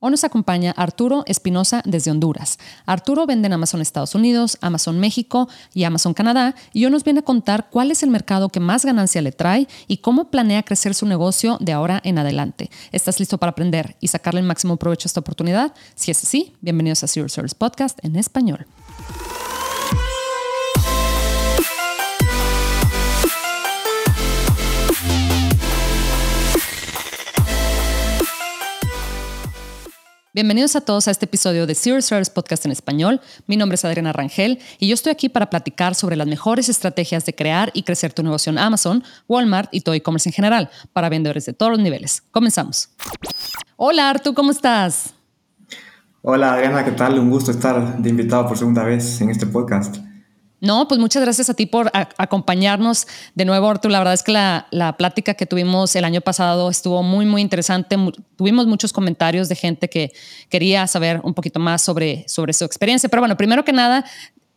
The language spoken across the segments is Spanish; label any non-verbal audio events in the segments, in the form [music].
Hoy nos acompaña Arturo Espinosa desde Honduras. Arturo vende en Amazon Estados Unidos, Amazon México y Amazon Canadá y hoy nos viene a contar cuál es el mercado que más ganancia le trae y cómo planea crecer su negocio de ahora en adelante. ¿Estás listo para aprender y sacarle el máximo provecho a esta oportunidad? Si es así, bienvenidos a Zero Service Podcast en español. Bienvenidos a todos a este episodio de Zero Service Podcast en español. Mi nombre es Adriana Rangel y yo estoy aquí para platicar sobre las mejores estrategias de crear y crecer tu negocio en Amazon, Walmart y todo e-commerce en general para vendedores de todos los niveles. Comenzamos. Hola Artu, ¿cómo estás? Hola Adriana, ¿qué tal? Un gusto estar de invitado por segunda vez en este podcast. No, pues muchas gracias a ti por acompañarnos de nuevo, Artur. La verdad es que la, plática que tuvimos el año pasado estuvo muy, muy interesante. tuvimos muchos comentarios de gente que quería saber un poquito más sobre, sobre su experiencia. Pero bueno, primero que nada,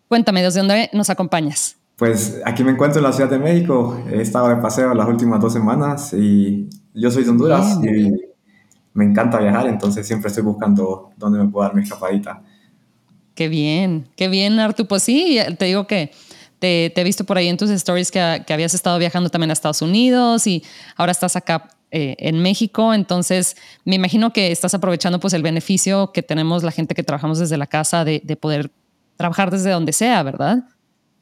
cuéntame, ¿desde dónde nos acompañas? Pues aquí me encuentro en la Ciudad de México. He estado de paseo las últimas dos semanas y yo soy de Honduras y me encanta viajar, entonces siempre estoy buscando dónde me puedo dar mi escapadita. Qué bien, qué bien, Artu. Pues sí, te digo que te, he visto por ahí en tus stories que, habías estado viajando también a Estados Unidos y ahora estás acá eh, en México. Entonces, me imagino que estás aprovechando pues el beneficio que tenemos la gente que trabajamos desde la casa de, poder trabajar desde donde sea, ¿verdad?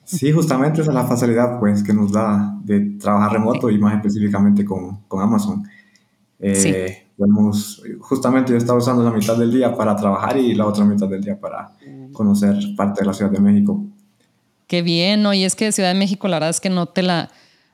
Sí, justamente esa es la facilidad pues que nos da de trabajar remoto y más específicamente con, con Amazon. Eh, sí justamente yo estaba usando la mitad del día para trabajar y la otra mitad del día para conocer parte de la Ciudad de México. Qué bien, ¿no? Y es que Ciudad de México, la verdad es que no te la,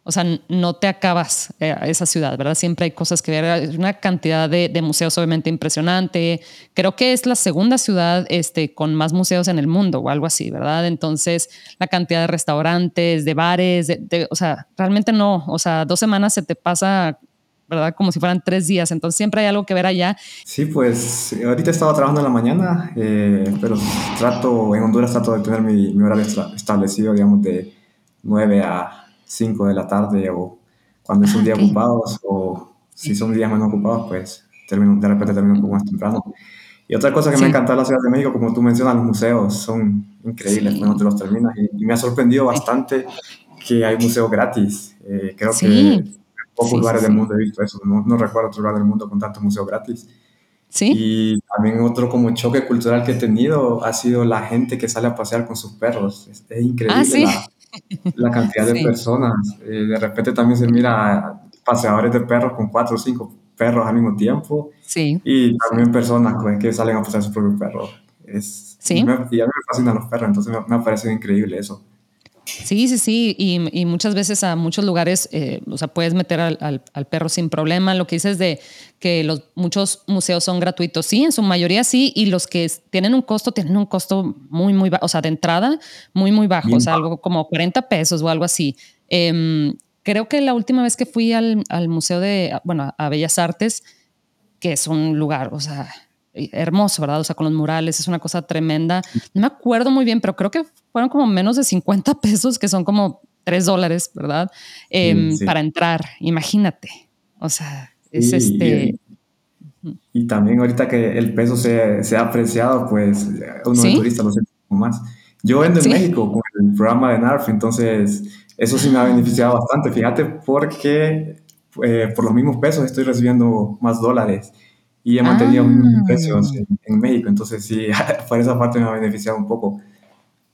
o sea, no te acabas eh, esa ciudad, ¿verdad? Siempre hay cosas que ver, hay una cantidad de, museos obviamente impresionante. Creo que es la segunda ciudad este, con más museos en el mundo o algo así, ¿verdad? Entonces, la cantidad de restaurantes, de bares, o sea, realmente no, o sea, dos semanas se te pasa ¿verdad? Como si fueran tres días, entonces siempre hay algo que ver allá. Sí, pues ahorita estaba trabajando en la mañana, eh, pero trato, en Honduras trato de tener mi, mi horario establecido, digamos, de 9 a 5 de la tarde o cuando es un día ocupado o si son días menos ocupados, pues termino, de repente termino un poco más temprano. Y otra cosa que me encanta de la Ciudad de México, como tú mencionas, los museos son increíbles cuando te los terminas y, me ha sorprendido bastante que hay museos gratis. Eh, creo que pocos lugares del mundo he visto eso, no, no, recuerdo otro lugar del mundo con tanto museo gratis. Sí. Y también otro como choque cultural que he tenido ha sido la gente que sale a pasear con sus perros. Es, increíble ah, la, la, cantidad de [laughs] personas. Eh, de repente también se mira paseadores de perros con cuatro o cinco perros al mismo tiempo. Sí. Y también personas que salen a pasear sus propios perros. Es, sí. Y, a mí me fascinan los perros, entonces me, me ha parecido increíble eso. Sí, sí, sí, y, muchas veces a muchos lugares, eh, o sea, puedes meter al, perro sin problema. Lo que dices de que los, muchos museos son gratuitos, sí, en su mayoría sí, y los que tienen un costo, tienen un costo muy, muy bajo, o sea, de entrada, muy, muy bajo, o sea, algo como 40 pesos o algo así. Em, creo que la última vez que fui al, al Museo de, bueno, a Bellas Artes, que es un lugar, o sea, hermoso, ¿verdad? O sea, con los murales, es una cosa tremenda. No me acuerdo muy bien, pero creo que fueron como menos de 50 [laughs] pesos, que son como 3 dólares, ¿verdad? Em, para entrar, imagínate. O sea, es este... Y, también ahorita que el peso se, se ha apreciado, pues uno de turista lo siente más. Yo vendo en México con el programa de NARF, entonces eso sí me ha beneficiado bastante, fíjate, porque eh, por los mismos pesos estoy recibiendo más dólares y he mantenido mis precios ah. en, México. Entonces, sí, [laughs] por esa parte me ha beneficiado un poco.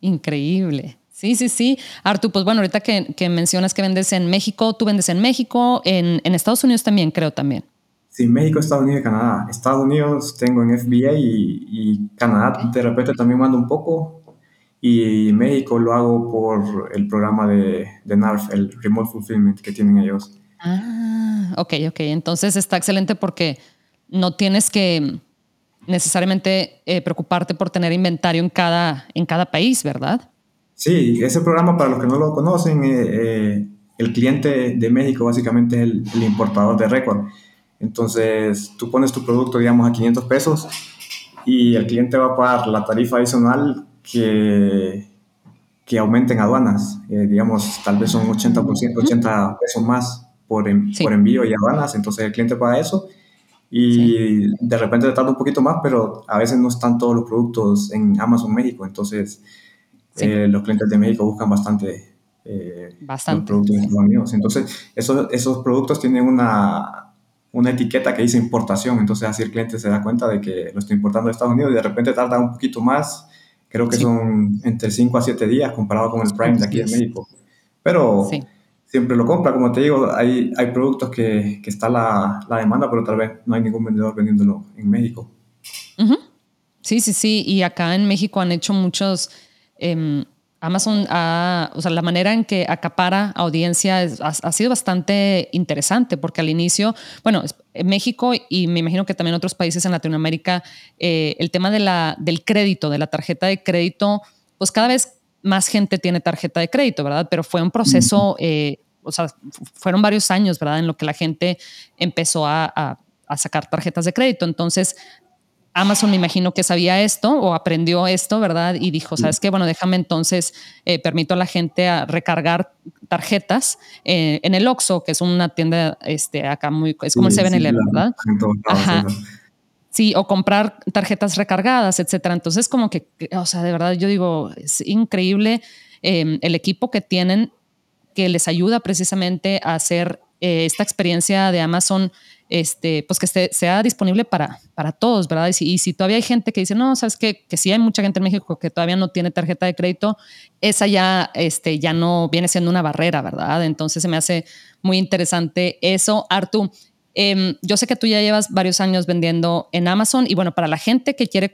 Increíble. Sí, sí, sí. Artu, pues bueno, ahorita que, que, mencionas que vendes en México, tú vendes en México, en, en, Estados Unidos también, creo también. Sí, México, Estados Unidos y Canadá. Estados Unidos tengo en FBA y, y Canadá de repente también mando un poco. Y México lo hago por el programa de, de NARF, el Remote Fulfillment que tienen ellos. Ah, ok, ok. Entonces está excelente porque no tienes que necesariamente eh, preocuparte por tener inventario en cada, en cada país, ¿verdad? Sí, ese programa, para los que no lo conocen, eh, eh, el cliente de México básicamente es el, importador de récord. Entonces, tú pones tu producto, digamos, a 500 pesos y el cliente va a pagar la tarifa adicional que, que aumenten aduanas. digamos, tal vez son 80%, 80 pesos más por, por envío y aduanas. Entonces, el cliente paga eso y de repente tarda un poquito más, pero a veces no están todos los productos en Amazon México, entonces eh, los clientes de México buscan bastante, eh, bastante productos en Estados Unidos. Entonces, esos, esos productos tienen una, una etiqueta que dice importación, entonces así el cliente se da cuenta de que lo está importando de Estados Unidos y de repente tarda un poquito más, creo que son entre 5 a 7 días comparado con el Prime de aquí en México. Pero siempre lo compra, como te digo, hay, hay productos que, que está la, la, demanda, pero tal vez no hay ningún vendedor vendiéndolo en México. Sí, sí, sí, y acá en México han hecho muchos... Em, Amazon, o sea, la manera en que acapara audiencia ha, sido bastante interesante porque al inicio, bueno, en México y me imagino que también otros países en Latinoamérica, eh, el tema de la, del crédito, de la tarjeta de crédito, pues cada vez más gente tiene tarjeta de crédito, ¿verdad? Pero fue un proceso, eh, o sea, fueron varios años, ¿verdad? En lo que la gente empezó a, sacar tarjetas de crédito. Entonces, Amazon me imagino que sabía esto o aprendió esto, ¿verdad? Y dijo, ¿sabes qué? Bueno, déjame entonces, eh, permito a la gente a recargar tarjetas eh, en el Oxxo, que es una tienda este, acá muy, es como el 7-Eleven, ¿verdad? Ajá. Sí, o comprar tarjetas recargadas, etcétera. Entonces, como que, o sea, de verdad, yo digo, es increíble em, el equipo que tienen que les ayuda precisamente a hacer eh, esta experiencia de Amazon, este, pues que sea disponible para, para todos, ¿verdad? Y si, y si, todavía hay gente que dice, no, sabes que, que sí hay mucha gente en México que todavía no tiene tarjeta de crédito, esa ya, este, ya no viene siendo una barrera, ¿verdad? Entonces se me hace muy interesante eso. Artu, Em, yo sé que tú ya llevas varios años vendiendo en Amazon y bueno, para la gente que quiere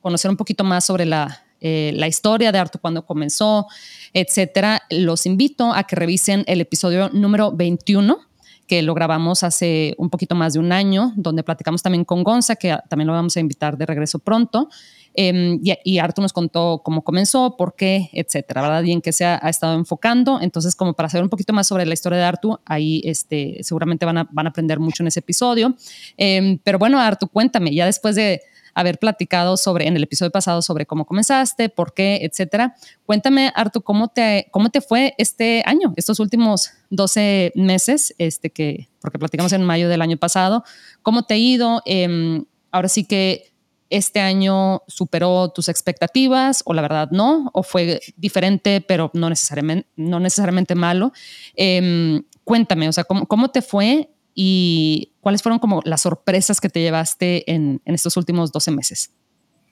conocer un poquito más sobre la, eh, la historia de Artu cuando comenzó, etcétera, los invito a que revisen el episodio número 21 que lo grabamos hace un poquito más de un año, donde platicamos también con Gonza, que también lo vamos a invitar de regreso pronto. Em, y, y, Artu nos contó cómo comenzó, por qué, etcétera, ¿verdad? Y en qué se ha, estado enfocando. Entonces, como para saber un poquito más sobre la historia de Artu, ahí este, seguramente van a, van a aprender mucho en ese episodio. Em, pero bueno, Artu, cuéntame, ya después de haber platicado sobre en el episodio pasado sobre cómo comenzaste, por qué, etcétera. Cuéntame, Artu, cómo te, cómo te fue este año, estos últimos 12 meses, este que, porque platicamos en mayo del año pasado, cómo te ha ido. Eh, ahora sí que este año superó tus expectativas o la verdad no, o fue diferente, pero no necesariamente, no necesariamente malo. Eh, cuéntame, o sea, ¿cómo, ¿cómo, te fue y cuáles fueron como las sorpresas que te llevaste en, en estos últimos 12 meses?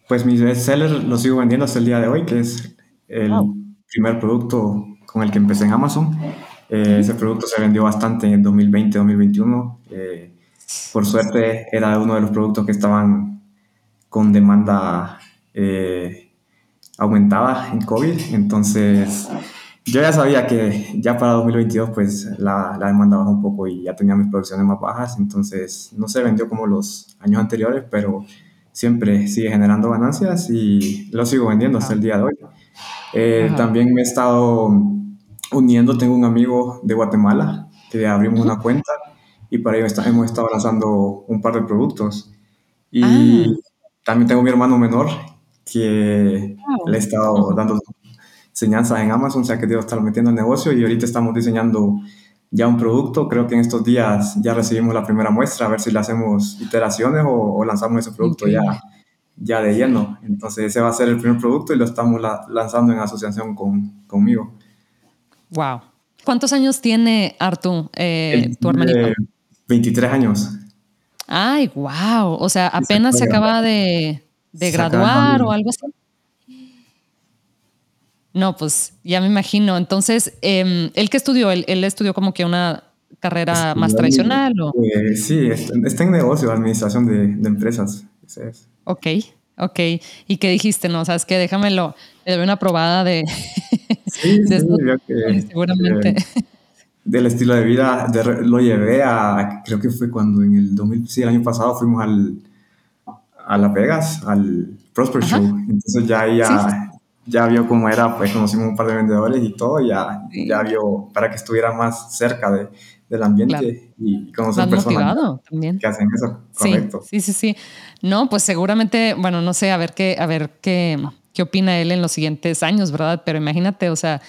Pues mi bestseller lo sigo vendiendo hasta el día de hoy, que es el primer producto con el que empecé en Amazon. Eh, ese producto se vendió bastante en 2020-2021. Eh, por suerte era uno de los productos que estaban con demanda eh, aumentada en COVID. Entonces, yo ya sabía que ya para 2022 pues la, la, demanda bajó un poco y ya tenía mis producciones más bajas. Entonces, no se vendió como los años anteriores, pero siempre sigue generando ganancias y lo sigo vendiendo hasta el día de hoy. Eh, también me he estado uniendo, tengo un amigo de Guatemala que abrimos una cuenta y para ello hemos estado lanzando un par de productos. Y ah. También tengo mi hermano menor que le he estado dando enseñanzas en Amazon, o sea que Dios está metiendo en negocio y ahorita estamos diseñando ya un producto. Creo que en estos días ya recibimos la primera muestra, a ver si le hacemos iteraciones o, lanzamos ese producto ya, ya de lleno. Entonces ese va a ser el primer producto y lo estamos lanzando en asociación con, conmigo. Wow. ¿Cuántos años tiene Artu, eh, tu hermanito? 23 años. Ay, wow. O sea, apenas se, acaba de, graduar o algo así. No, pues ya me imagino. Entonces, eh, ¿él qué estudió? ¿Él, estudió como que una carrera más tradicional? O? Eh, sí, está en negocio, administración de, empresas. Ok, ok. ¿Y qué dijiste? No, sabes que déjamelo, le doy una probada de... Sí, sí, [laughs] que, seguramente. Eh, del estilo de vida lo llevé a, creo que fue cuando en el 2000, sí, el año pasado fuimos al, a Las Vegas, al Prosper Show. Entonces ya ya, ya vio cómo era, pues conocimos un par de vendedores y todo, ya, ya vio para que estuviera más cerca de, del ambiente y conocer personas también. que hacen eso, correcto. Sí, sí, sí, No, pues seguramente, bueno, no sé, a ver qué, a ver qué, qué opina él en los siguientes años, ¿verdad? Pero imagínate, o sea,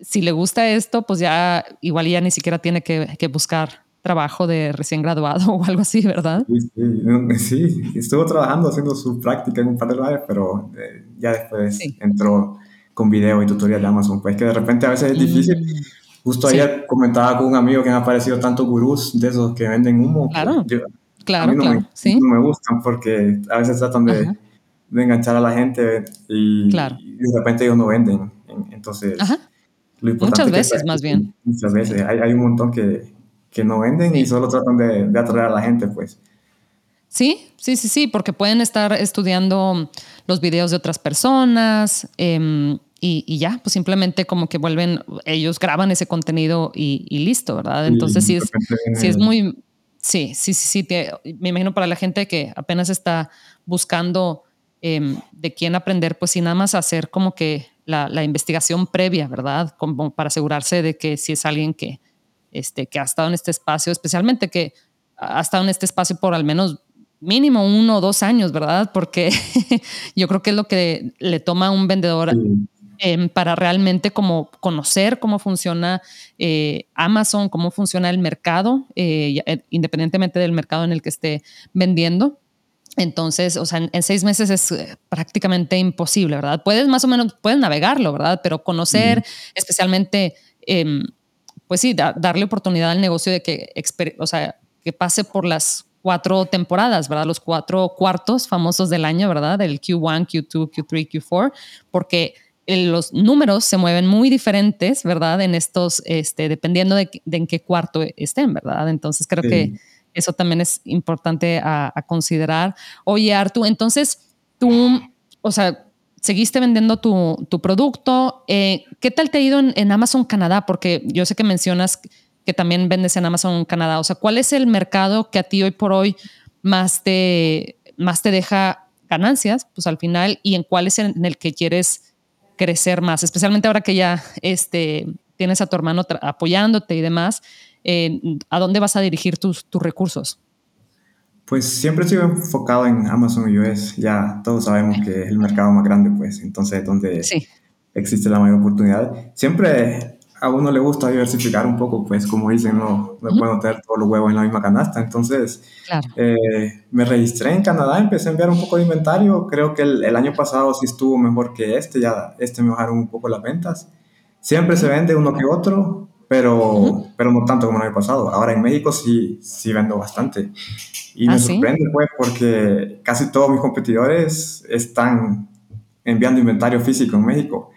si le gusta esto, pues ya igual ya ni siquiera tiene que, buscar trabajo de recién graduado [laughs] o algo así, ¿verdad? Sí, sí, estuvo trabajando haciendo su práctica en un par de lugares, pero eh, ya después entró con video y tutorial de Amazon, pues que de repente a veces es difícil. Mm, Justo ayer comentaba con un amigo que me han aparecido tantos gurús de esos que venden humo. Claro, claro, no claro. Me, sí. No me gustan porque a veces tratan de, de enganchar a la gente y, de repente ellos no venden. Entonces, lo importante muchas veces más bien. Muchas veces. Hay, hay un montón que, que no venden y solo tratan de, de, atraer a la gente, pues. Sí, sí, sí, sí, porque pueden estar estudiando los videos de otras personas eh, y, y, ya, pues simplemente como que vuelven, ellos graban ese contenido y, y listo, ¿verdad? Entonces sí es, sí es muy, sí, sí, sí, sí, me imagino para la gente que apenas está buscando eh, de quién aprender, pues sin nada más hacer como que la, la, investigación previa, ¿verdad? Como para asegurarse de que si es alguien que, este, que ha estado en este espacio, especialmente que ha estado en este espacio por al menos mínimo uno o dos años, ¿verdad? Porque [laughs] yo creo que es lo que le toma a un vendedor eh, para realmente como conocer cómo funciona eh, Amazon, cómo funciona el mercado, eh, independientemente del mercado en el que esté vendiendo. Entonces, o sea, en, seis meses es eh, prácticamente imposible, ¿verdad? Puedes más o menos, puedes navegarlo, ¿verdad? Pero conocer, especialmente, eh, pues sí, darle oportunidad al negocio de que, o sea, que pase por las cuatro temporadas, ¿verdad? Los cuatro cuartos famosos del año, ¿verdad? El Q1, Q2, Q3, Q4, porque los números se mueven muy diferentes, ¿verdad? En estos, este, dependiendo de, en qué cuarto estén, ¿verdad? Entonces creo que eso también es importante a, considerar. Oye, Artu, entonces tú, o sea, seguiste vendiendo tu, tu producto. Eh, ¿Qué tal te ha ido en, Amazon Canadá? Porque yo sé que mencionas que también vendes en Amazon Canadá. O sea, ¿cuál es el mercado que a ti hoy por hoy más te, más te deja ganancias? Pues al final, y en cuál es en el que quieres crecer más, especialmente ahora que ya este, tienes a tu hermano apoyándote y demás. Eh, ¿a dónde vas a dirigir tus, tus recursos? Pues siempre estoy enfocado en Amazon US. Ya todos sabemos que es el mercado más grande, pues entonces es donde existe la mayor oportunidad. Siempre a uno le gusta diversificar un poco, pues como dicen, no, no puedo tener todos los huevos en la misma canasta. Entonces eh, me registré en Canadá, empecé a enviar un poco de inventario. Creo que el, el, año pasado sí estuvo mejor que este, ya este me bajaron un poco las ventas. Siempre se vende uno que otro, pero, pero no tanto como el año pasado. Ahora en México sí, sí vendo bastante. Y me ¿Ah, sorprende, pues, porque casi todos mis competidores están enviando inventario físico en México.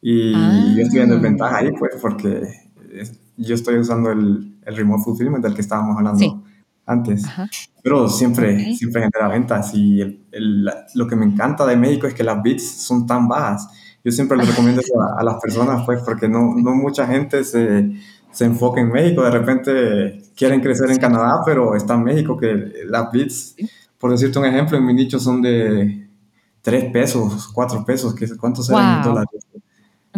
Y yo estoy viendo ventaja ahí, pues, porque yo estoy usando el, el remote fulfillment del que estábamos hablando antes. Pero siempre, siempre genera ventas. Y el, lo que me encanta de México es que las bits son tan bajas yo siempre le recomiendo eso a, las personas, pues, porque no, no mucha gente se, se, enfoca en México. De repente quieren crecer en Canadá, pero está en México, que las bits, por decirte un ejemplo, en mi nicho son de 3 pesos, 4 pesos, que ¿cuántos serán dólares?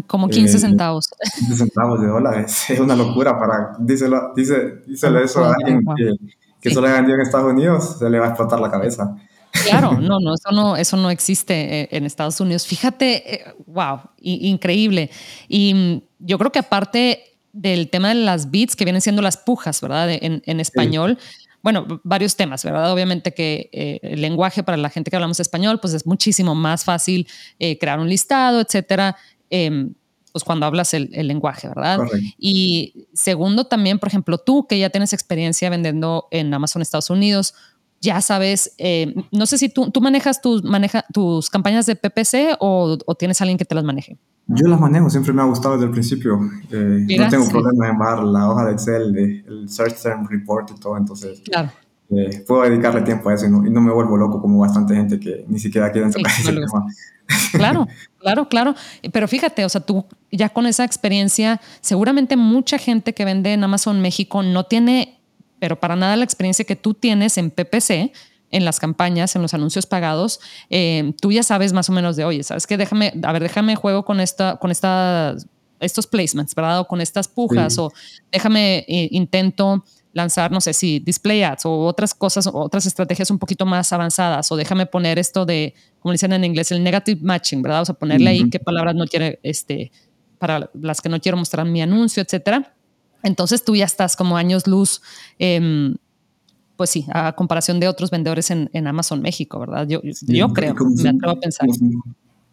Como 15 eh, centavos. 15 centavos de dólares. [laughs] Es una locura para... Díselo, dice, díselo eso a alguien que, que solo ha vendido en Estados Unidos, se le va a explotar la cabeza. Claro, [laughs] no, no, eso no, eso no existe eh, en Estados Unidos. Fíjate, wow, eh, increíble. Y mm, yo creo que aparte del tema de las beats, que vienen siendo las pujas, ¿verdad? En, en español. Bueno, varios temas, ¿verdad? Obviamente que eh, el lenguaje para la gente que hablamos español, pues es muchísimo más fácil crear un listado, etcétera. Em, pues cuando hablas el, el lenguaje, ¿verdad? Y segundo, también, por ejemplo, tú que ya tienes experiencia vendiendo en Amazon Estados Unidos, ya sabes, eh, no sé si tú, tú manejas tus, maneja, tus campañas de PPC o, o, tienes alguien que te las maneje. Yo las manejo, siempre me ha gustado desde el principio. Eh, no tengo problema en bajar la hoja de Excel, de, el Search Term Report y todo, entonces claro. eh, puedo dedicarle tiempo a eso y no, y no, me vuelvo loco como bastante gente que ni siquiera quiere tocar ese tema. Claro, [laughs] claro, claro. Pero fíjate, o sea, tú ya con esa experiencia, seguramente mucha gente que vende en Amazon México no tiene pero para nada la experiencia que tú tienes en PPC, en las campañas, en los anuncios pagados, eh, tú ya sabes más o menos de, oye, ¿sabes qué? Déjame, a ver, déjame juego con, esta, con estas, estos placements, ¿verdad? O con estas pujas, o déjame, eh, intento lanzar, no sé si display ads o otras cosas, otras estrategias un poquito más avanzadas, o déjame poner esto de, como dicen en inglés, el negative matching, ¿verdad? O sea, ponerle ahí qué palabras no quiere, este, para las que no quiero mostrar mi anuncio, etcétera Entonces tú ya estás como años luz, em, pues sí, a comparación de otros vendedores en, Amazon México, ¿verdad? Yo, yo creo, me atrevo a pensar.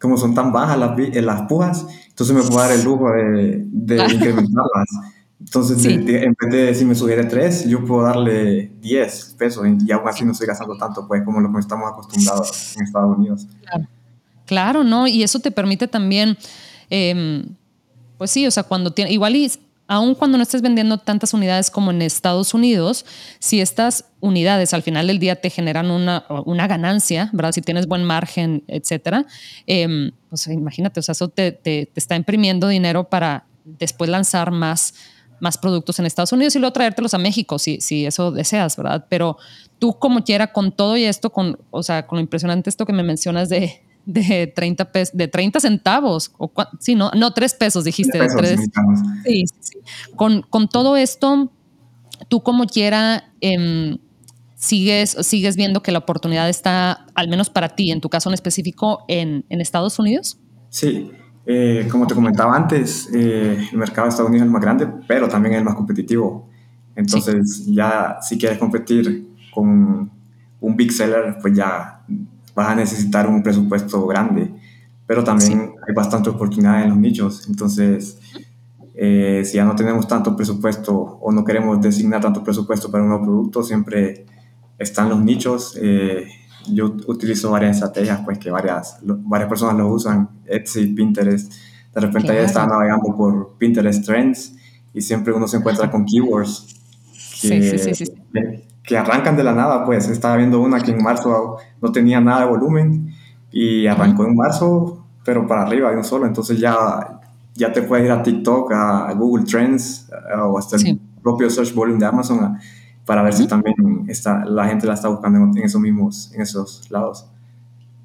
Como son, tan bajas las, las pujas, entonces me puedo dar el lujo de, de [laughs] incrementarlas. Entonces, en vez de si me sugiere 3, yo puedo darle 10 pesos y aún así no estoy gastando tanto, pues, como lo que estamos acostumbrados en Estados Unidos. Claro, claro ¿no? Y eso te permite también, em, pues sí, o sea, cuando tiene, igual y aun cuando no estés vendiendo tantas unidades como en Estados Unidos, si estas unidades al final del día te generan una, ganancia, ¿verdad? Si tienes buen margen, etcétera, eh, pues imagínate, o sea, eso te está imprimiendo dinero para después lanzar más más productos en Estados Unidos y luego traértelos a México si, si eso deseas, ¿verdad? Pero tú como quiera con todo y esto, con, o sea, con lo impresionante esto que me mencionas de, de 30 pesos, de 30 centavos, o sí, no, no, 3 pesos dijiste, de 3. Sí, sí, Con, con, todo esto, tú como quiera em, sigues, sigues viendo que la oportunidad está, al menos para ti, en tu caso en específico, en, en Estados Unidos. Sí, eh, como te comentaba antes, eh, el mercado de Estados Unidos es el más grande, pero también es el más competitivo. Entonces, ya si quieres competir con un big seller, pues ya vas a necesitar un presupuesto grande. Pero también hay bastante oportunidad en los nichos. Entonces, eh, si ya no tenemos tanto presupuesto o no queremos designar tanto presupuesto para un nuevo producto, siempre están los nichos yo utilizo varias estrategias, pues que varias, varias personas lo usan, Etsy, Pinterest. De repente ya estaba navegando por Pinterest Trends y siempre uno se encuentra con keywords que, que, arrancan de la nada, pues. Estaba viendo una que en marzo no tenía nada de volumen y arrancó en marzo, pero para arriba de un solo. Entonces ya, ya te puedes ir a TikTok, a Google Trends o hasta el propio search volume de Amazon para ver si también está, la gente la está buscando en, esos mismos, en esos lados.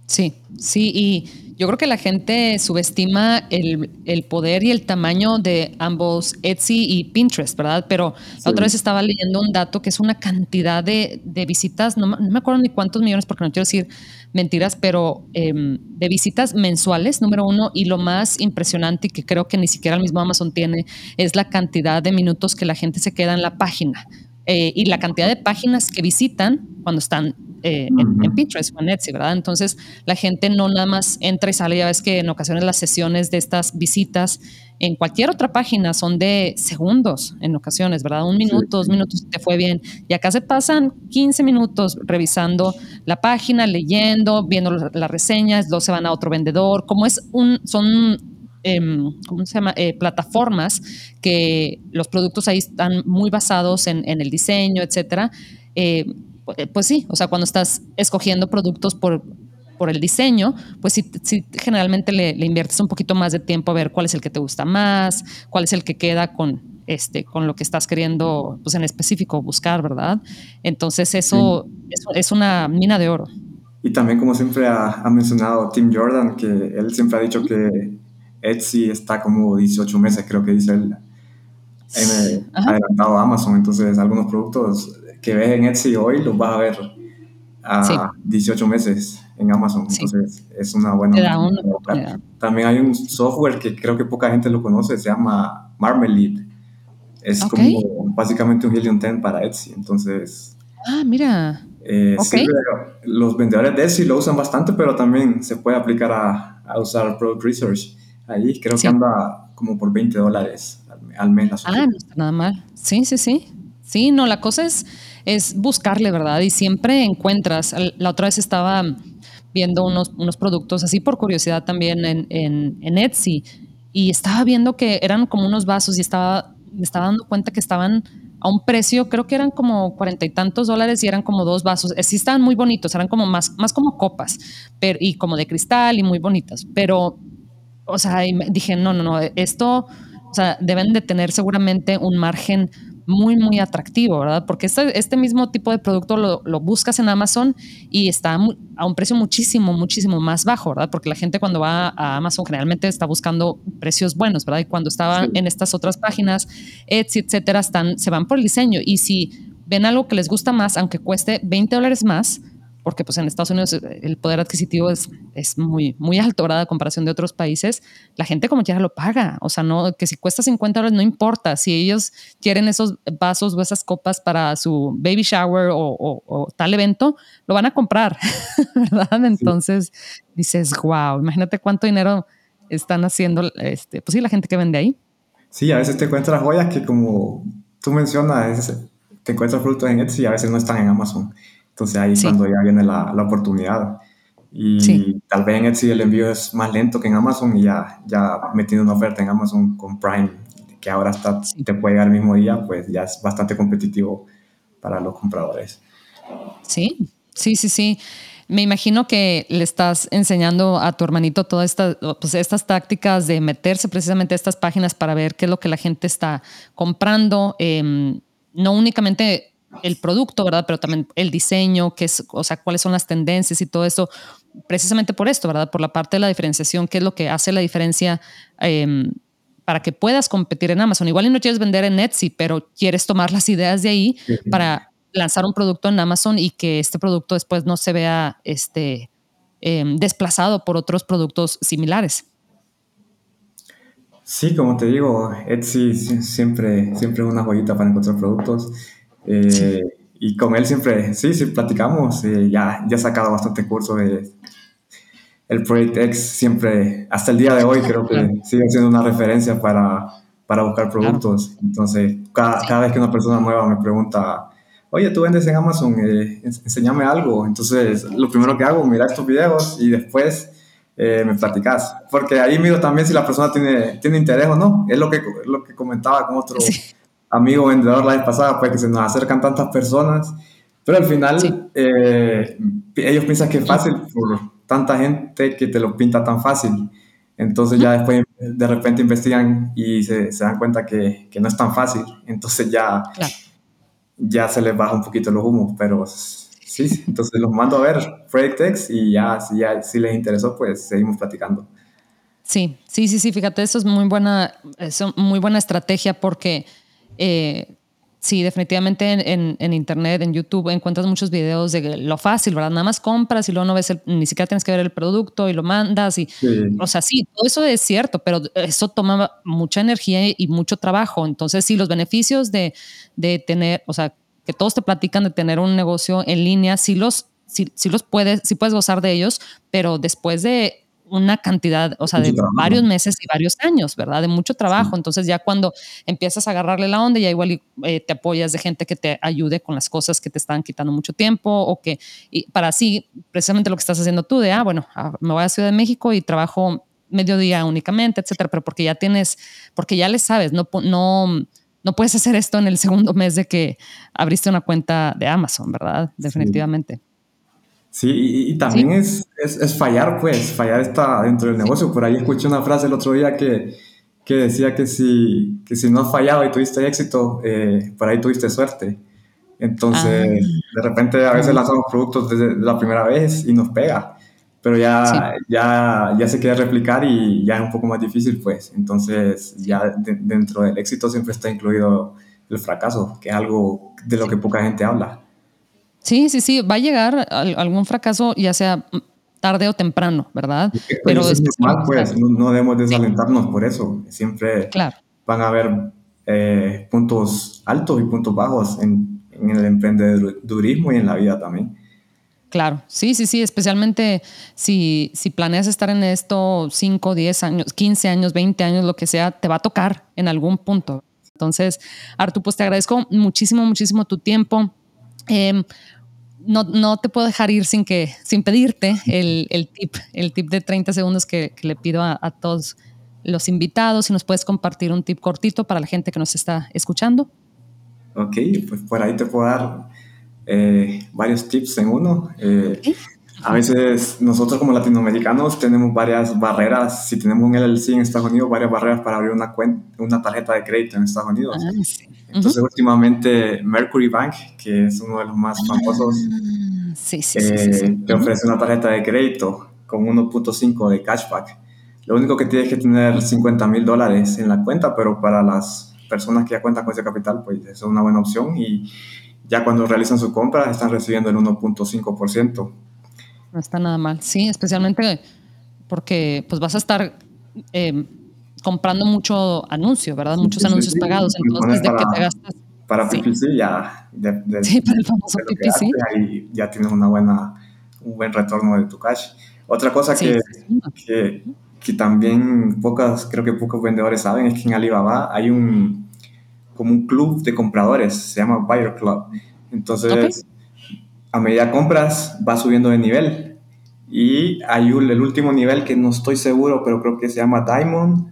Sí, sí, y yo creo que la gente subestima el, el, poder y el tamaño de ambos Etsy y Pinterest, ¿verdad? Pero la otra vez estaba leyendo un dato que es una cantidad de, de visitas, no, no, me acuerdo ni cuántos millones porque no quiero decir mentiras, pero em, de visitas mensuales, número uno, y lo más impresionante y que creo que ni siquiera el mismo Amazon tiene, es la cantidad de minutos que la gente se queda en la página. Eh, y la cantidad de páginas que visitan cuando están eh, en, Pinterest o en Etsy, ¿verdad? Entonces la gente no nada más entra y sale, ya ves que en ocasiones las sesiones de estas visitas en cualquier otra página son de segundos en ocasiones, ¿verdad? Un minuto, dos minutos, te fue bien. Y acá se pasan 15 minutos revisando la página, leyendo, viendo las reseñas, luego se van a otro vendedor. Como es un, son Em, ¿cómo se llama? Eh, plataformas que los productos ahí están muy basados en, el diseño, etcétera. Eh, pues sí, o sea, cuando estás escogiendo productos por, por el diseño, pues sí, generalmente le, inviertes un poquito más de tiempo a ver cuál es el que te gusta más, cuál es el que queda con, este, con lo que estás queriendo, pues en específico buscar, ¿verdad? Entonces eso, es una mina de oro. Y también, como siempre ha, ha, mencionado Tim Jordan, que él siempre ha dicho que Etsy está como 18 meses, creo que dice él, adelantado a Amazon. Entonces, algunos productos que ves en Etsy hoy los vas a ver a 18 meses en Amazon. Entonces, es una buena. También hay un software que creo que poca gente lo conoce, se llama Marmalade. Es como básicamente un Helium 10 para Etsy. Entonces. Ah, mira. Eh, los vendedores de Etsy lo usan bastante, pero también se puede aplicar a, a usar Product Research ahí. Creo que anda como por 20 dólares al, mes. ah, no está nada mal. Sí, sí, sí. Sí, no, la cosa es, es buscarle, ¿verdad? Y siempre encuentras. La otra vez estaba viendo unos, unos productos así por curiosidad también en, en, en Etsy y estaba viendo que eran como unos vasos y estaba, me estaba dando cuenta que estaban a un precio, creo que eran como cuarenta y tantos dólares y eran como dos vasos. Sí estaban muy bonitos, eran como más, más como copas pero, y como de cristal y muy bonitas, pero o sea, dije, no, no, no, esto, o sea, deben de tener seguramente un margen muy, muy atractivo, ¿verdad? Porque este, este mismo tipo de producto lo, lo, buscas en Amazon y está a un precio muchísimo, muchísimo más bajo, ¿verdad? Porque la gente cuando va a Amazon generalmente está buscando precios buenos, ¿verdad? Y cuando estaba en estas otras páginas, Etsy, etcétera, están, se van por el diseño. Y si ven algo que les gusta más, aunque cueste 20 dólares más, porque pues en Estados Unidos eh, el poder adquisitivo es, es muy, muy alto, ¿verdad? A comparación de otros países, la gente como quiera lo paga. O sea, no, que si cuesta 50 dólares no importa. Si ellos quieren esos vasos o esas copas para su baby shower o, tal evento, lo van a comprar, [laughs] ¿verdad? Entonces dices, wow, imagínate cuánto dinero están haciendo, este, pues sí, la gente que vende ahí. Sí, a veces te encuentras joyas que como tú mencionas, te encuentras frutos en Etsy y a veces no están en Amazon. Entonces ahí es cuando ya viene la, la oportunidad. Y tal vez en Etsy el envío es más lento que en Amazon y ya, ya metiendo una oferta en Amazon con Prime, que ahora está, te puede llegar el mismo día, pues ya es bastante competitivo para los compradores. Sí, sí, sí, sí. Me imagino que le estás enseñando a tu hermanito todas estas, pues estas tácticas de meterse precisamente a estas páginas para ver qué es lo que la gente está comprando. Em, no únicamente el producto, ¿verdad? Pero también el diseño, qué es, o sea, cuáles son las tendencias y todo eso, precisamente por esto, ¿verdad? Por la parte de la diferenciación, qué es lo que hace la diferencia em, para que puedas competir en Amazon. Igual y no quieres vender en Etsy, pero quieres tomar las ideas de ahí para lanzar un producto en Amazon y que este producto después no se vea este, em, desplazado por otros productos similares. Sí, como te digo, Etsy siempre, siempre es una joyita para encontrar productos. Eh, y con él siempre, sí, sí, platicamos. Eh, ya, ya he sacado bastante curso de el Project X. Siempre, hasta el día de hoy, creo que sigue siendo una referencia para, para buscar productos. Entonces, cada, cada, vez que una persona nueva me pregunta, oye, tú vendes en Amazon, eh, enséñame algo. Entonces, lo primero que hago, mirar estos videos y después eh, me platicas. Porque ahí miro también si la persona tiene, tiene interés o no. Es lo que, lo que comentaba con otro amigo vendedor la vez pasada, pues que se nos acercan tantas personas. Pero al final, eh, ellos piensan que es fácil por tanta gente que te lo pinta tan fácil. Entonces ya después de repente investigan y se, se dan cuenta que, que, no es tan fácil. Entonces ya ya se les baja un poquito los humos, pero sí, entonces los mando a ver Project y ya si, ya, si les interesó, pues seguimos platicando. Sí, sí, sí, sí, fíjate, eso es muy buena, es muy buena estrategia porque eh, sí, definitivamente en, en, Internet, en YouTube, encuentras muchos videos de lo fácil, ¿verdad? Nada más compras y luego no ves, ni siquiera tienes que ver el producto y lo mandas. Y, O sea, sí, todo eso es cierto, pero eso toma mucha energía y mucho trabajo. Entonces, sí, los beneficios de, de tener, o sea, que todos te platican de tener un negocio en línea, sí los, sí, sí los puedes, sí puedes gozar de ellos, pero después de una cantidad, o sea, de varios meses y varios años, ¿verdad? De mucho trabajo. Entonces ya cuando empiezas a agarrarle la onda, ya igual eh, te apoyas de gente que te ayude con las cosas que te están quitando mucho tiempo o que y para así, precisamente lo que estás haciendo tú de, ah, bueno, ah, me voy a Ciudad de México y trabajo mediodía únicamente, etcétera, pero porque ya tienes, porque ya le sabes, no, no, no puedes hacer esto en el segundo mes de que abriste una cuenta de Amazon, ¿verdad? Definitivamente. Sí, y, también Es, es, fallar, pues, fallar está dentro del negocio. Por ahí escuché una frase el otro día que, que decía que si, que si no has fallado y tuviste éxito, eh, por ahí tuviste suerte. Entonces, ah. de repente a veces lanzamos productos desde la primera vez y nos pega, pero ya, ya, ya se quiere replicar y ya es un poco más difícil, pues. Entonces, ya dentro del éxito siempre está incluido el fracaso, que es algo de lo que poca gente habla. Sí, sí, sí, va a llegar algún fracaso, ya sea tarde o temprano, ¿verdad? Pero es normal, pues, no, debemos desalentarnos por eso. Siempre van a haber eh, puntos altos y puntos bajos en, en, el emprendedurismo y en la vida también. Claro, sí, sí, sí, especialmente si, si planeas estar en esto 5, 10 años, 15 años, 20 años, lo que sea, te va a tocar en algún punto. Entonces, Artu, pues te agradezco muchísimo, muchísimo tu tiempo. Em, no, no, te puedo dejar ir sin, que, sin pedirte el, el tip, el tip de 30 segundos que, que le pido a, a, todos los invitados. Si nos puedes compartir un tip cortito para la gente que nos está escuchando. Ok, pues por ahí te puedo dar eh, varios tips en uno. Eh, a veces nosotros como latinoamericanos tenemos varias barreras, si tenemos un LLC en Estados Unidos, varias barreras para abrir una, cuenta, una tarjeta de crédito en Estados Unidos. Ah, Entonces últimamente Mercury Bank, que es uno de los más famosos, ah, eh, te ofrece una tarjeta de crédito con 1.5 de cashback. Lo único que tienes que tener 50 mil dólares en la cuenta, pero para las personas que ya cuentan con ese capital, pues es una buena opción y ya cuando realizan su compra están recibiendo el 1.5%. No está nada mal, sí, especialmente porque pues vas a estar eh, comprando mucho anuncio, ¿verdad? Muchos anuncios pagados. Entonces, de que te gastas. Para PPC ya. sí, para el famoso PPC. ahí ya tienes una buena, un buen retorno de tu cash. Otra cosa que, que, que, también pocas, creo que pocos vendedores saben es que en Alibaba hay un como un club de compradores, se llama Buyer Club. Entonces, a medida compras, va subiendo de nivel. Y hay un, el último nivel que no estoy seguro, pero creo que se llama Diamond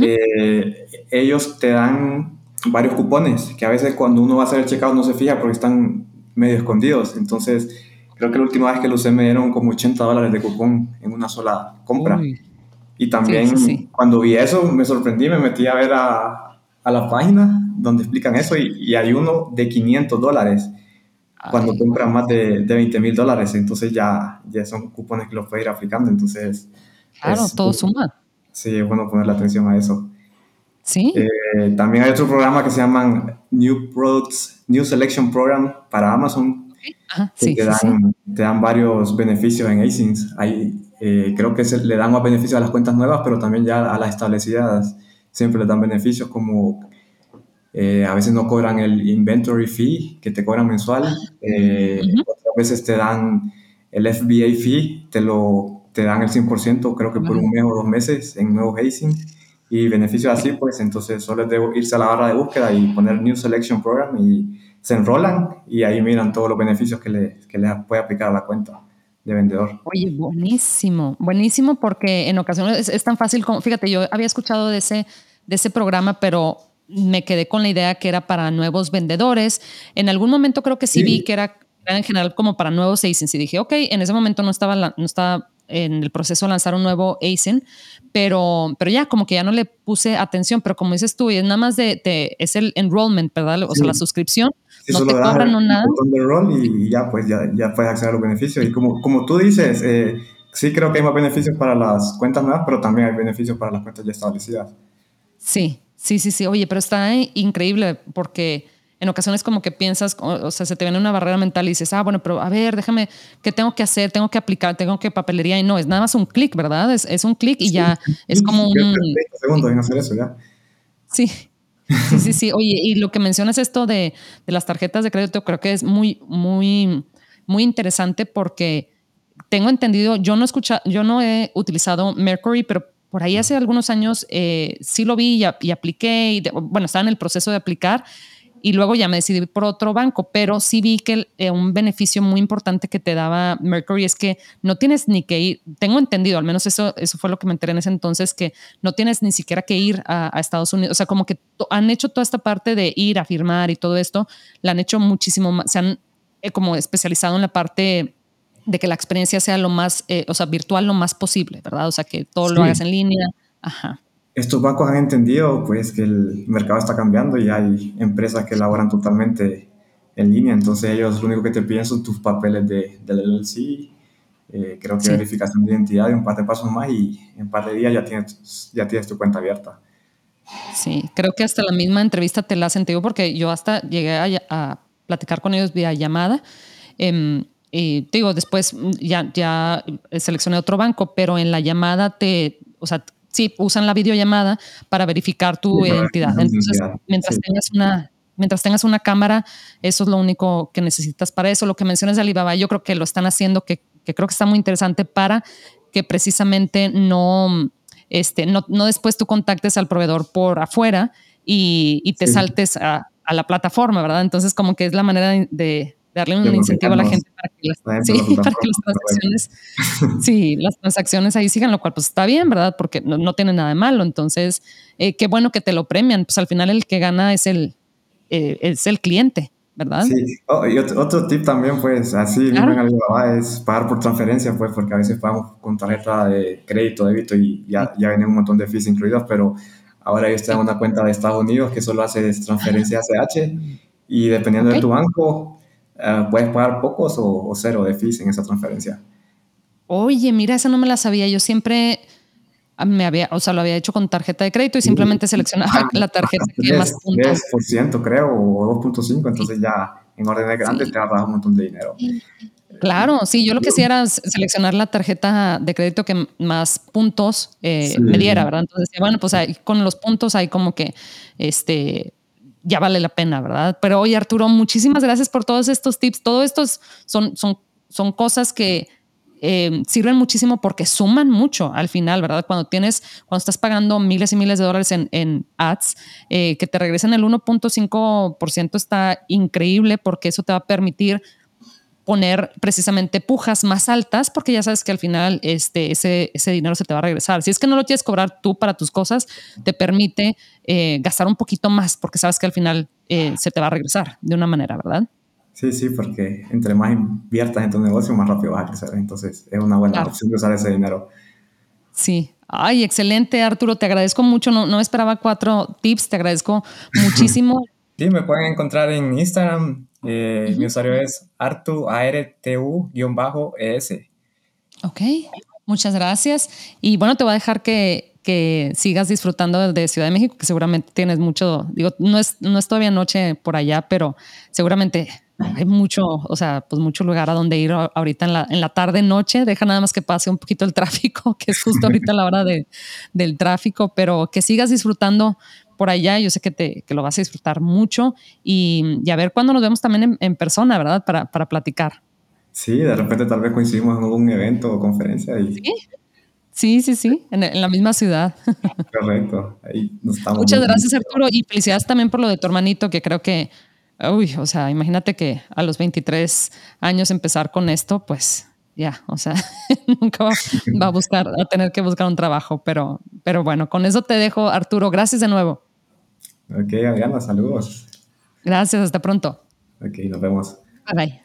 eh, ellos te dan varios cupones que a veces cuando uno va a hacer el checkout no se fija porque están medio escondidos. Entonces, creo que la última vez que lo usé me dieron como 80 dólares de cupón en una sola compra. Y también cuando vi eso me sorprendí, me metí a ver a, a la página donde explican eso y, y hay uno de 500 dólares cuando compran más de, de 20 mil dólares. Entonces ya, ya son cupones que los puedes ir aplicando. Entonces... Claro, todo suma. Sí, es bueno ponerle atención a eso. Sí. Eh, también hay otro programa que se llaman New Products, New Selection Program para Amazon. que te, dan, te, dan, varios beneficios en ASINs. Hay, eh, creo que se, le dan más beneficios a las cuentas nuevas, pero también ya a las establecidas siempre les dan beneficios como eh, a veces no cobran el inventory fee que te cobran mensual. Otras veces te dan el FBA fee, te lo te dan el 100%, creo que por un mes o dos meses en nuevo hazing y beneficios así, pues entonces solo es de irse a la barra de búsqueda y poner New Selection Program y se enrolan y ahí miran todos los beneficios que, le, que les puede aplicar a la cuenta de vendedor. Oye, buenísimo, buenísimo porque en ocasiones es, tan fácil como, fíjate, yo había escuchado de ese, de ese programa, pero me quedé con la idea que era para nuevos vendedores. En algún momento creo que sí, vi que era, en general como para nuevos agents y dije, ok, en ese momento no estaba, no estaba en el proceso de lanzar un nuevo ASIN, pero, pero ya como que ya no le puse atención, pero como dices tú, es nada más de, es el enrollment, ¿verdad? O sea, la suscripción, no te cobran nada. De y ya pues ya, ya puedes acceder a los beneficios. Y como, como tú dices, eh, sí creo que hay más beneficios para las cuentas nuevas, pero también hay beneficios para las cuentas ya establecidas. Sí, sí, sí, sí. Oye, pero está increíble porque en ocasiones como que piensas, o, sea, se te viene una barrera mental y dices, ah, bueno, pero a ver, déjame, ¿qué tengo que hacer? Tengo que aplicar, tengo que papelería y no, es nada más un clic, ¿verdad? Es, es un clic y ya es como un... segundos en hacer eso ya. Sí. Sí, sí, sí. Oye, y lo que mencionas esto de, de las tarjetas de crédito creo que es muy, muy, muy interesante porque tengo entendido, yo no escucha, yo no he utilizado Mercury, pero por ahí hace algunos años eh, sí lo vi y, apliqué, y bueno, estaba en el proceso de aplicar y luego ya me decidí por otro banco, pero sí vi que eh, un beneficio muy importante que te daba Mercury es que no tienes ni que ir, tengo entendido, al menos eso, eso fue lo que me enteré en ese entonces, que no tienes ni siquiera que ir a, Estados Unidos, o sea, como que han hecho toda esta parte de ir a firmar y todo esto, la han hecho muchísimo más, se han eh, como especializado en la parte de que la experiencia sea lo más, eh, o sea, virtual lo más posible, ¿verdad? O sea, que todo lo hagas en línea. Ajá estos bancos han entendido pues que el mercado está cambiando y hay empresas que elaboran totalmente en línea, entonces ellos lo único que te piden son tus papeles de, del LLC, eh, creo que verificación de identidad y un par de pasos más y en un par de días ya tienes, ya tienes tu cuenta abierta. Sí, creo que hasta la misma entrevista te la sentido porque yo hasta llegué a, platicar con ellos vía llamada. Em, y te digo, después ya, ya seleccioné otro banco, pero en la llamada te, o sea, sí, usan la videollamada para verificar tu identidad. Entonces, mientras tengas una mientras tengas una cámara, eso es lo único que necesitas para eso. Lo que mencionas de Alibaba, yo creo que lo están haciendo, que, creo que está muy interesante para que precisamente no, este, no, después tú contactes al proveedor por afuera y, te saltes a, a, la plataforma, ¿verdad? Entonces, como que es la manera de, darle un incentivo a la gente para que las, [laughs] sí, para que las transacciones, [laughs] sí, las transacciones ahí sigan, lo cual pues está bien, ¿verdad? Porque no, tiene nada de malo. Entonces, eh, qué bueno que te lo premian. Pues al final el que gana es el, eh, es el cliente. ¿verdad? Sí, oh, y otro, tip también, pues, así claro. en Alibaba es pagar por transferencia, pues, porque a veces pagamos con tarjeta de crédito, débito y ya, ya vienen un montón de fees incluidos, pero ahora ellos te dan una cuenta de Estados Unidos que solo hace transferencia ACH y dependiendo de tu banco, eh, puedes pagar pocos o, cero de fees en esa transferencia. Oye, mira, esa no me la sabía. Yo siempre ah, me había, o sea, lo había hecho con tarjeta de crédito y simplemente seleccionaba la tarjeta [laughs] que más puntos. 10% creo o 2.5, entonces ya, en órdenes grandes te ahorras un montón de dinero. Claro, sí, yo lo que hacía era seleccionar la tarjeta de crédito que más puntos eh, me diera, ¿verdad? Entonces, bueno, pues con los puntos hay como que, este, ya vale la pena, ¿verdad? Pero oye, Arturo, muchísimas gracias por todos estos tips. Todos estos son, son, son cosas que eh, sirven muchísimo porque suman mucho al final, ¿verdad? Cuando tienes, cuando estás pagando miles y miles de dólares en, en ads, eh, que te regresen el 1.5% está increíble porque eso te va a permitir poner precisamente pujas más altas porque ya sabes que al final este, ese, ese dinero se te va a regresar. Si es que no lo quieres cobrar tú para tus cosas, te permite eh, gastar un poquito más porque sabes que al final eh, se te va a regresar de una manera, ¿verdad? Sí, sí, porque entre más inviertas en tu negocio, más rápido vas a crecer. Entonces es una buena opción de usar ese dinero. Sí. Ay, excelente, Arturo. Te agradezco mucho. No, no esperaba cuatro tips. Te agradezco muchísimo. [laughs] sí, me pueden encontrar en Instagram eh, mi usuario es artu, A-R-T-U-ES. Ok, muchas gracias. Y bueno, te voy a dejar que, que sigas disfrutando de Ciudad de México, que seguramente tienes mucho, digo, no es, no es todavía noche por allá, pero seguramente hay mucho, o sea, pues mucho lugar a donde ir ahorita en la, en la tarde, noche. Deja nada más que pase un poquito el [laughs] tráfico, que es justo ahorita la hora de, del tráfico, pero que sigas disfrutando por allá. Yo sé que, te, que lo vas a disfrutar mucho y, y a ver cuándo nos vemos también en, persona, ¿verdad? Para, para, platicar. Sí, de repente tal vez coincidimos en algún evento o conferencia. Y... Sí, sí, sí, sí, en, en, la misma ciudad. [laughs] Correcto, ahí nos estamos. Muchas gracias, Arturo, y felicidades también por lo de tu hermanito, que creo que, uy, o sea, imagínate que a los 23 años empezar con esto, pues ya, o sea, [laughs] nunca va, a buscar, a tener que buscar un trabajo, pero, pero bueno, con eso te dejo, Arturo. Gracias de nuevo. Ok, Adriana, saludos. Gracias, hasta pronto. Ok, nos vemos. Bye bye.